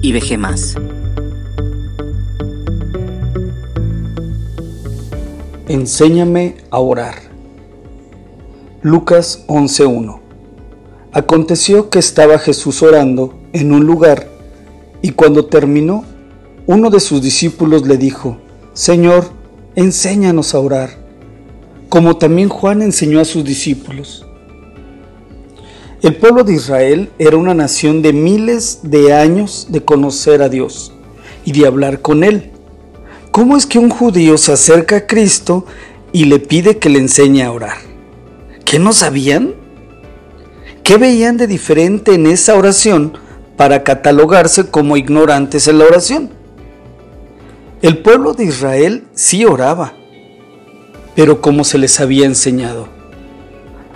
y veje más. Enséñame a orar. Lucas 11.1 Aconteció que estaba Jesús orando en un lugar y cuando terminó, uno de sus discípulos le dijo, Señor, enséñanos a orar, como también Juan enseñó a sus discípulos. El pueblo de Israel era una nación de miles de años de conocer a Dios y de hablar con Él. ¿Cómo es que un judío se acerca a Cristo y le pide que le enseñe a orar? ¿Qué no sabían? ¿Qué veían de diferente en esa oración para catalogarse como ignorantes en la oración? El pueblo de Israel sí oraba, pero como se les había enseñado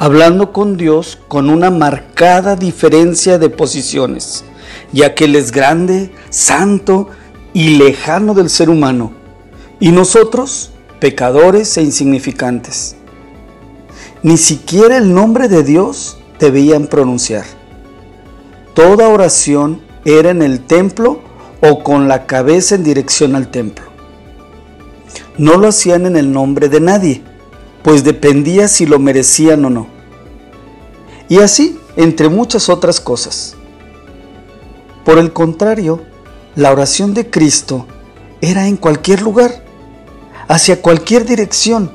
hablando con Dios con una marcada diferencia de posiciones, ya que Él es grande, santo y lejano del ser humano, y nosotros pecadores e insignificantes. Ni siquiera el nombre de Dios debían pronunciar. Toda oración era en el templo o con la cabeza en dirección al templo. No lo hacían en el nombre de nadie, pues dependía si lo merecían o no. Y así, entre muchas otras cosas. Por el contrario, la oración de Cristo era en cualquier lugar, hacia cualquier dirección,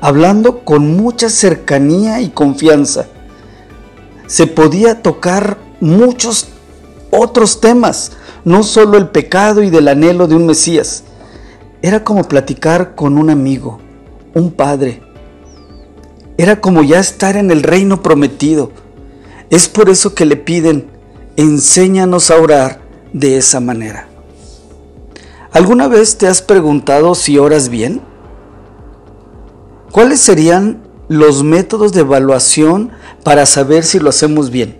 hablando con mucha cercanía y confianza. Se podía tocar muchos otros temas, no solo el pecado y del anhelo de un Mesías. Era como platicar con un amigo, un padre. Era como ya estar en el reino prometido. Es por eso que le piden, enséñanos a orar de esa manera. ¿Alguna vez te has preguntado si oras bien? ¿Cuáles serían los métodos de evaluación para saber si lo hacemos bien?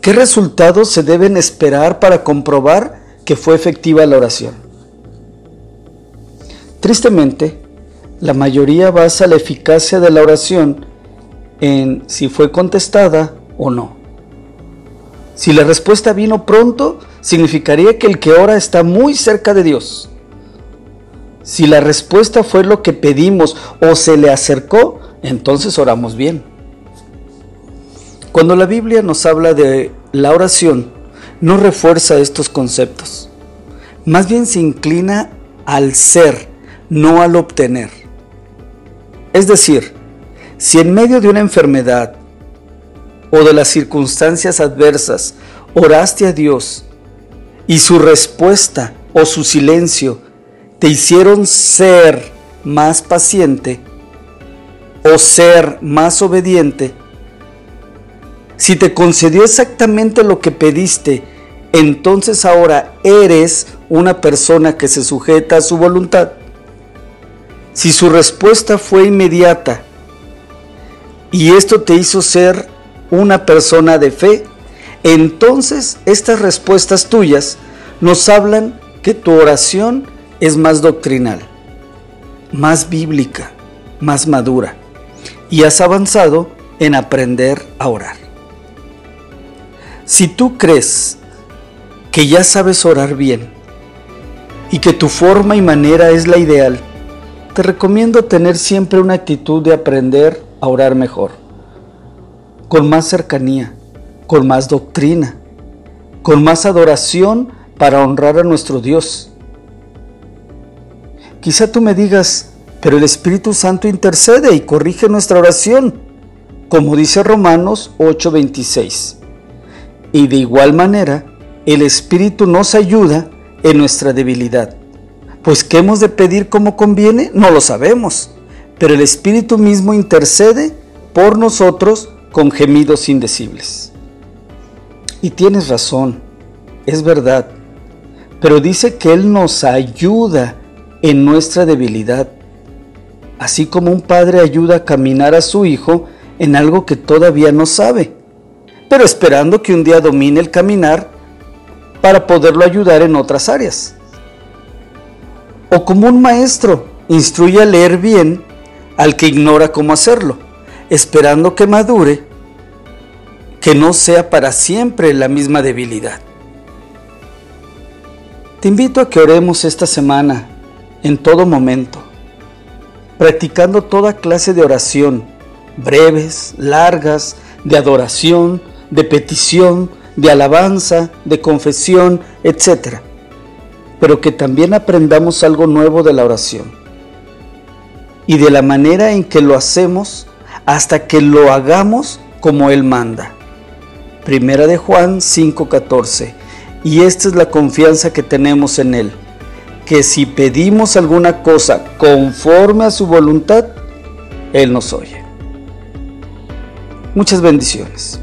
¿Qué resultados se deben esperar para comprobar que fue efectiva la oración? Tristemente, la mayoría basa la eficacia de la oración en si fue contestada o no. Si la respuesta vino pronto, significaría que el que ora está muy cerca de Dios. Si la respuesta fue lo que pedimos o se le acercó, entonces oramos bien. Cuando la Biblia nos habla de la oración, no refuerza estos conceptos. Más bien se inclina al ser, no al obtener. Es decir, si en medio de una enfermedad o de las circunstancias adversas oraste a Dios y su respuesta o su silencio te hicieron ser más paciente o ser más obediente, si te concedió exactamente lo que pediste, entonces ahora eres una persona que se sujeta a su voluntad. Si su respuesta fue inmediata y esto te hizo ser una persona de fe, entonces estas respuestas tuyas nos hablan que tu oración es más doctrinal, más bíblica, más madura y has avanzado en aprender a orar. Si tú crees que ya sabes orar bien y que tu forma y manera es la ideal, te recomiendo tener siempre una actitud de aprender a orar mejor, con más cercanía, con más doctrina, con más adoración para honrar a nuestro Dios. Quizá tú me digas, pero el Espíritu Santo intercede y corrige nuestra oración, como dice Romanos 8:26. Y de igual manera, el Espíritu nos ayuda en nuestra debilidad. Pues ¿qué hemos de pedir como conviene? No lo sabemos, pero el Espíritu mismo intercede por nosotros con gemidos indecibles. Y tienes razón, es verdad, pero dice que Él nos ayuda en nuestra debilidad, así como un padre ayuda a caminar a su hijo en algo que todavía no sabe, pero esperando que un día domine el caminar para poderlo ayudar en otras áreas o como un maestro instruye a leer bien al que ignora cómo hacerlo, esperando que madure, que no sea para siempre la misma debilidad. Te invito a que oremos esta semana, en todo momento, practicando toda clase de oración, breves, largas, de adoración, de petición, de alabanza, de confesión, etc. Pero que también aprendamos algo nuevo de la oración y de la manera en que lo hacemos hasta que lo hagamos como Él manda. Primera de Juan 5:14 y esta es la confianza que tenemos en Él, que si pedimos alguna cosa conforme a su voluntad, Él nos oye. Muchas bendiciones.